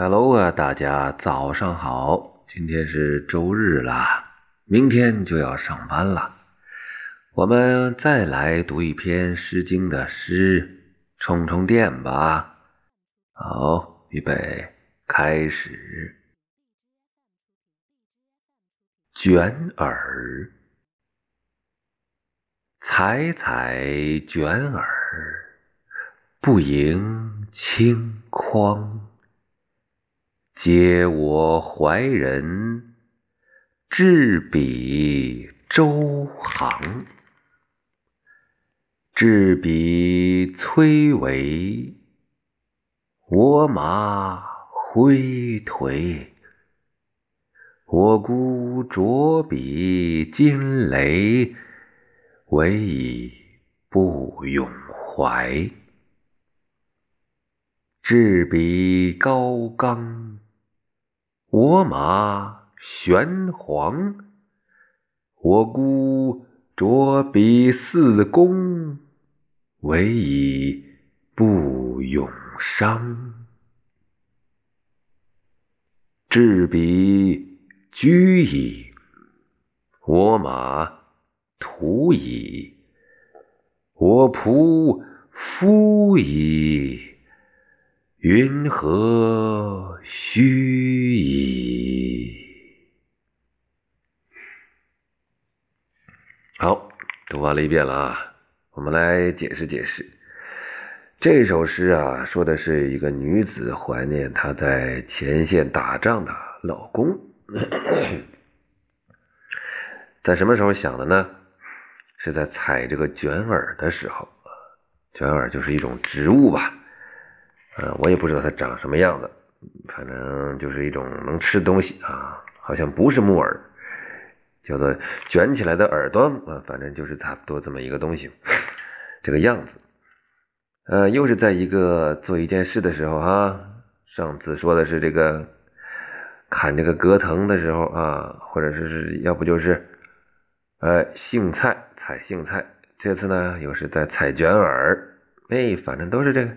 Hello 啊，大家早上好！今天是周日啦，明天就要上班了。我们再来读一篇《诗经》的诗，充充电吧。好，预备，开始。卷耳，采采卷耳，不盈顷筐。嗟我怀人，置彼周行。置彼崔嵬，我马挥颓。我孤酌彼金雷，唯以不永怀。置彼高冈，我马玄黄。我孤酌彼四公，唯以不永伤。置彼居矣，我马图矣。我仆夫矣，云何须矣？好，读完了一遍了啊，我们来解释解释。这首诗啊，说的是一个女子怀念她在前线打仗的老公，在什么时候想的呢？是在采这个卷耳的时候。卷耳就是一种植物吧，呃，我也不知道它长什么样子，反正就是一种能吃东西啊，好像不是木耳。叫做卷起来的耳朵啊，反正就是差不多这么一个东西，这个样子。呃，又是在一个做一件事的时候哈，上次说的是这个砍这个葛藤的时候啊，或者是是要不就是呃杏菜采杏菜，这次呢又是在采卷耳，哎，反正都是这个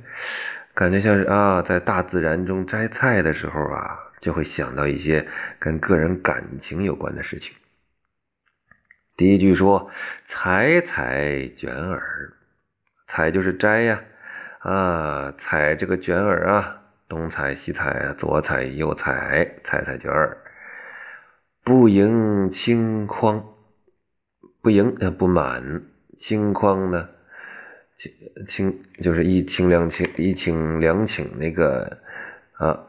感觉像是啊，在大自然中摘菜的时候啊，就会想到一些跟个人感情有关的事情。第一句说：“采采卷耳，采就是摘呀，啊，采这个卷耳啊，东采西采，左采右采，采采卷耳。不盈顷筐，不盈呃不满，顷筐呢，清就是一清两清，一清两顷那个啊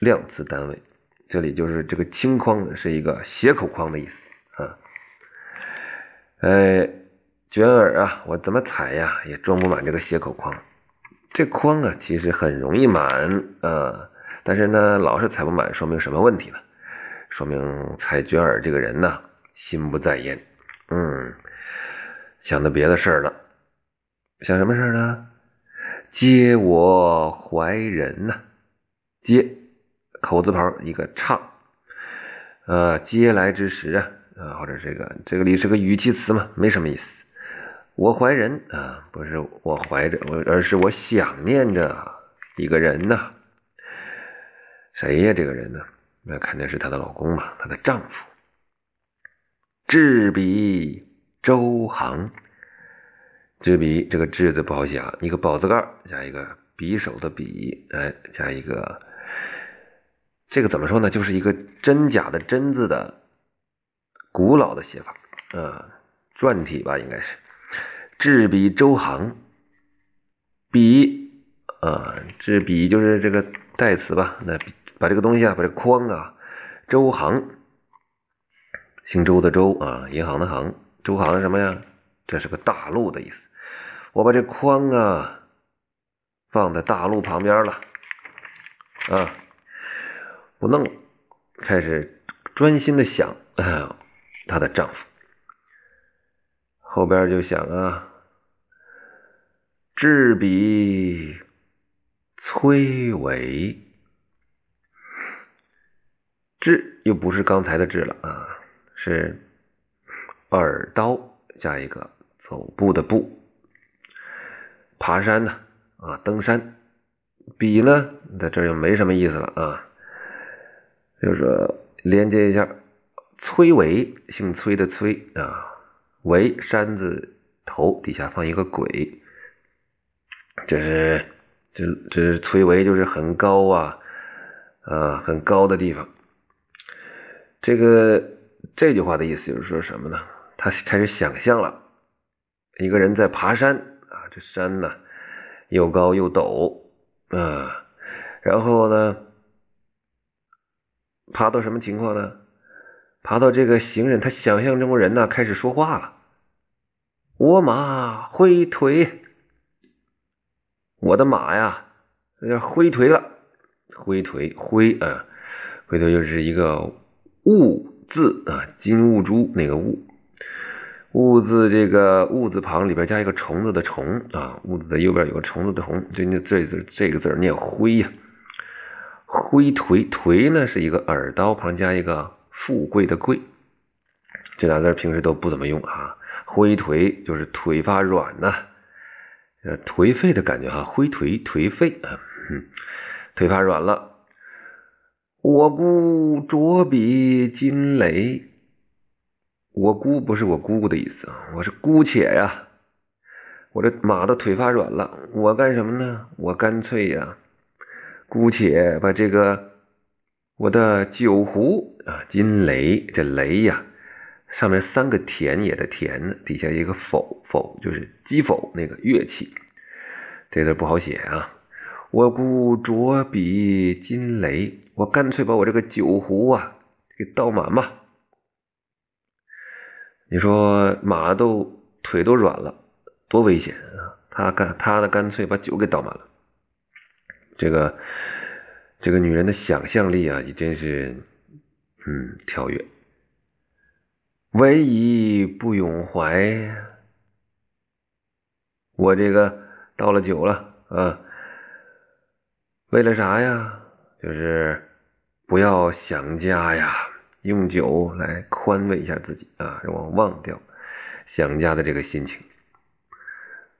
量词单位，这里就是这个清筐是一个斜口筐的意思啊。”哎，卷耳啊，我怎么采呀，也装不满这个斜口筐。这筐啊，其实很容易满啊，但是呢，老是采不满，说明什么问题呢？说明采卷耳这个人呢，心不在焉，嗯，想到别的事儿了。想什么事呢？嗟我怀人呐，嗟，口字旁一个唱，呃，嗟来之时啊。啊，或者这个这个里是个语气词嘛，没什么意思。我怀人啊，不是我怀着我，而是我想念着一个人呐。谁呀？这个人呢？那肯定是她的老公嘛，她的丈夫。至彼周行，置彼这个置字不好写啊，一个宝字盖加一个匕首的匕，哎，加一个这个怎么说呢？就是一个真假的真字的。古老的写法，啊，篆体吧，应该是置彼周行，笔啊，置彼就是这个代词吧？那把这个东西啊，把这框啊，周行，姓周的周啊，银行的行，周行是什么呀？这是个大陆的意思。我把这筐啊放在大路旁边了，啊，不弄了，开始专心的想啊。她的丈夫后边就想啊，置彼崔嵬，置又不是刚才的置了啊，是耳刀加一个走步的步，爬山呢啊，登山比呢，在这儿就没什么意思了啊。就是说连接一下，崔伟，姓崔的崔啊，伟山字头底下放一个鬼，这是这这是崔伟，就是很高啊啊，很高的地方。这个这句话的意思就是说什么呢？他开始想象了，一个人在爬山，这山呢又高又陡啊，然后呢爬到什么情况呢？爬到这个行人，他想象中人呢开始说话了：“我马挥腿，我的马呀有点挥腿了，挥腿挥啊，挥腿就是一个兀字啊，金兀术那个兀。”兀字这个兀字旁里边加一个虫子的虫啊，兀字的右边有个虫子的虫，就那这字这个字念灰呀，灰颓颓呢是一个耳刀旁加一个富贵的贵，这俩字平时都不怎么用啊。灰颓就是腿发软呐，呃颓废的感觉哈，灰颓颓废啊，腿发软了。我姑着笔金雷。我姑不是我姑姑的意思啊，我是姑且呀。我这马的腿发软了，我干什么呢？我干脆呀，姑且把这个我的酒壶啊，金雷这雷呀，上面三个田野的田，底下一个否否，就是击否那个乐器，这字不好写啊。我姑着笔金雷，我干脆把我这个酒壶啊给倒满吧。你说马都腿都软了，多危险啊！他干他的干脆把酒给倒满了。这个这个女人的想象力啊，也真是嗯跳跃。唯以不永怀，我这个倒了酒了啊，为了啥呀？就是不要想家呀。用酒来宽慰一下自己啊，让我忘掉想家的这个心情。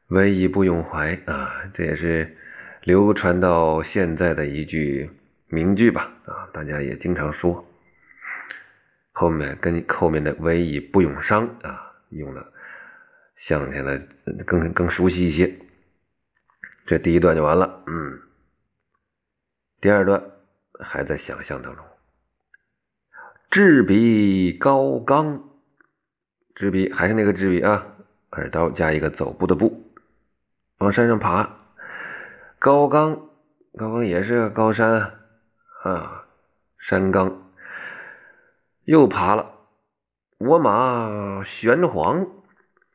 唯以不永怀啊，这也是流传到现在的一句名句吧啊，大家也经常说。后面跟后面的唯以不永伤啊，用了想起来更更熟悉一些。这第一段就完了，嗯，第二段还在想象当中。执笔高冈，执笔还是那个执笔啊，耳刀加一个走步的步，往山上爬。高冈，高冈也是高山啊，山冈。又爬了，我马玄黄，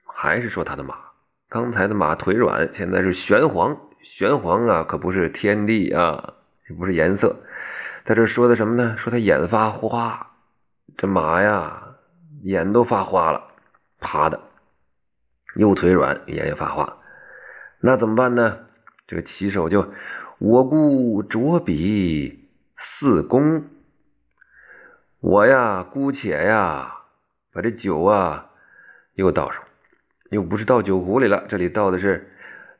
还是说他的马？刚才的马腿软，现在是玄黄，玄黄啊，可不是天地啊，也不是颜色，在这说的什么呢？说他眼发花。这马呀，眼都发花了，趴的，右腿软，眼也发花，那怎么办呢？这个骑手就，我姑着笔四公，我呀姑且呀，把这酒啊又倒上，又不是倒酒壶里了，这里倒的是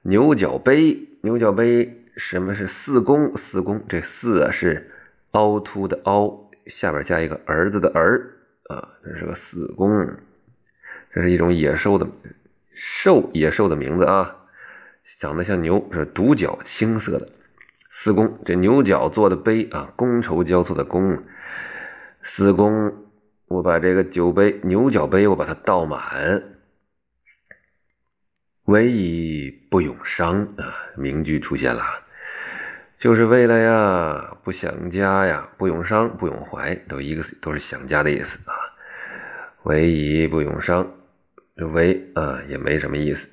牛角杯，牛角杯什么是四公？四公这四啊是凹凸的凹。下边加一个儿子的儿啊，这是个四公，这是一种野兽的兽野兽的名字啊，长得像牛，是独角青色的四公，这牛角做的杯啊，觥筹交错的觥，四公，我把这个酒杯牛角杯我把它倒满，唯以不永伤啊，名句出现了。就是为了呀，不想家呀，不永伤，不永怀，都一个都是想家的意思啊。唯以不永伤，这唯啊也没什么意思。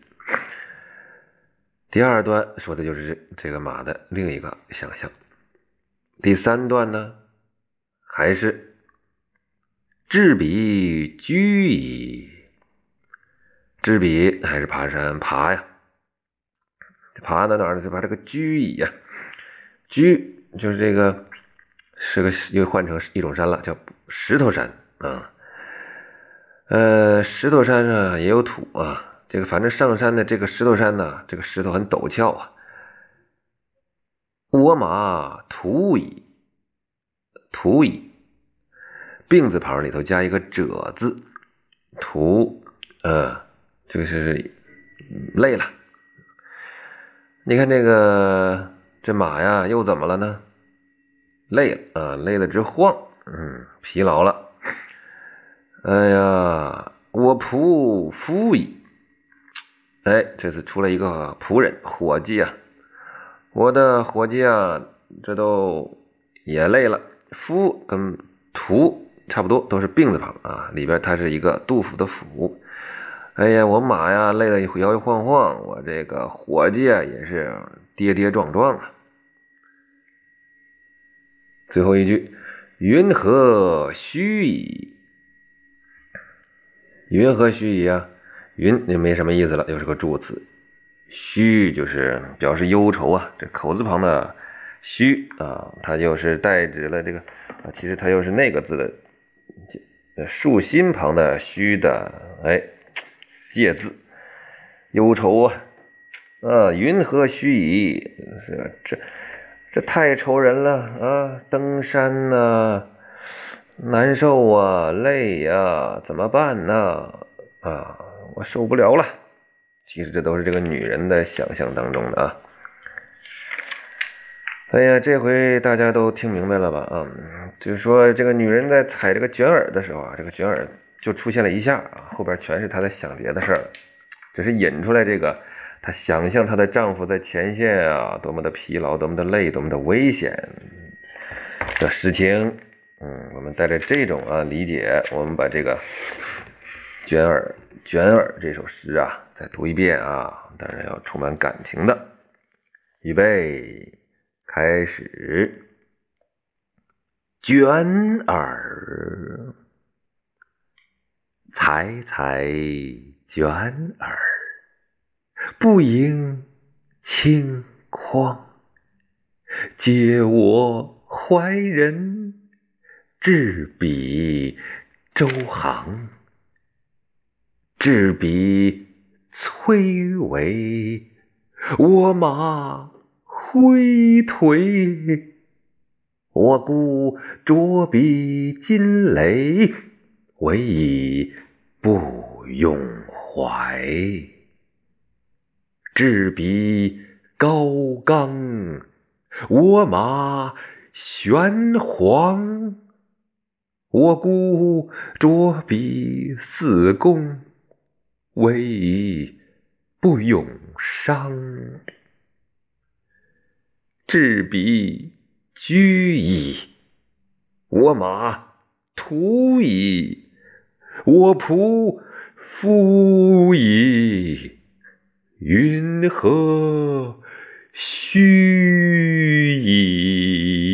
第二段说的就是这个马的另一个想象。第三段呢，还是执笔居矣。执笔还是爬山爬呀？爬到哪儿呢？就把这个居矣呀。居就是这个，是个又换成一种山了，叫石头山啊。呃，石头山上也有土啊。这个反正上山的这个石头山呢，这个石头很陡峭啊。我马土矣。土矣，病字旁里头加一个者字。土，呃，就是累了。你看这个这马呀，又怎么了呢？累了啊，累了直晃，嗯，疲劳了。哎呀，我仆夫矣。哎，这次出了一个仆人伙计啊，我的伙计啊，这都也累了。夫跟仆差不多，都是病字旁啊，里边它是一个杜甫的甫。哎呀，我马呀累得摇摇晃晃，我这个伙计啊也是跌跌撞撞啊。最后一句，云何须矣？云何须矣啊？云也没什么意思了，又是个助词。须就是表示忧愁啊，这口字旁的须啊，它就是代指了这个啊，其实它又是那个字的竖心旁的须的哎借字，忧愁啊啊，云何须矣？是这这太愁人了啊！登山呐，难受啊，累呀，怎么办呢？啊，我受不了了。其实这都是这个女人的想象当中的啊。哎呀，这回大家都听明白了吧？嗯，就是说这个女人在踩这个卷耳的时候啊，这个卷耳就出现了一下啊，后边全是她在想别的事儿，只是引出来这个。她想象她的丈夫在前线啊，多么的疲劳，多么的累，多么的危险的事情。嗯，我们带着这种啊理解，我们把这个《卷耳》《卷耳》这首诗啊再读一遍啊，当然要充满感情的。预备，开始。卷耳，采采卷耳。不盈顷筐，嗟我怀人，执笔周行。执笔崔嵬，我马挥颓。我孤着笔金雷，唯以不用怀。执笔高冈，我马玄黄。我孤着笔四公，唯以不永伤。执笔居矣，我马图矣，我仆夫矣。云何须矣？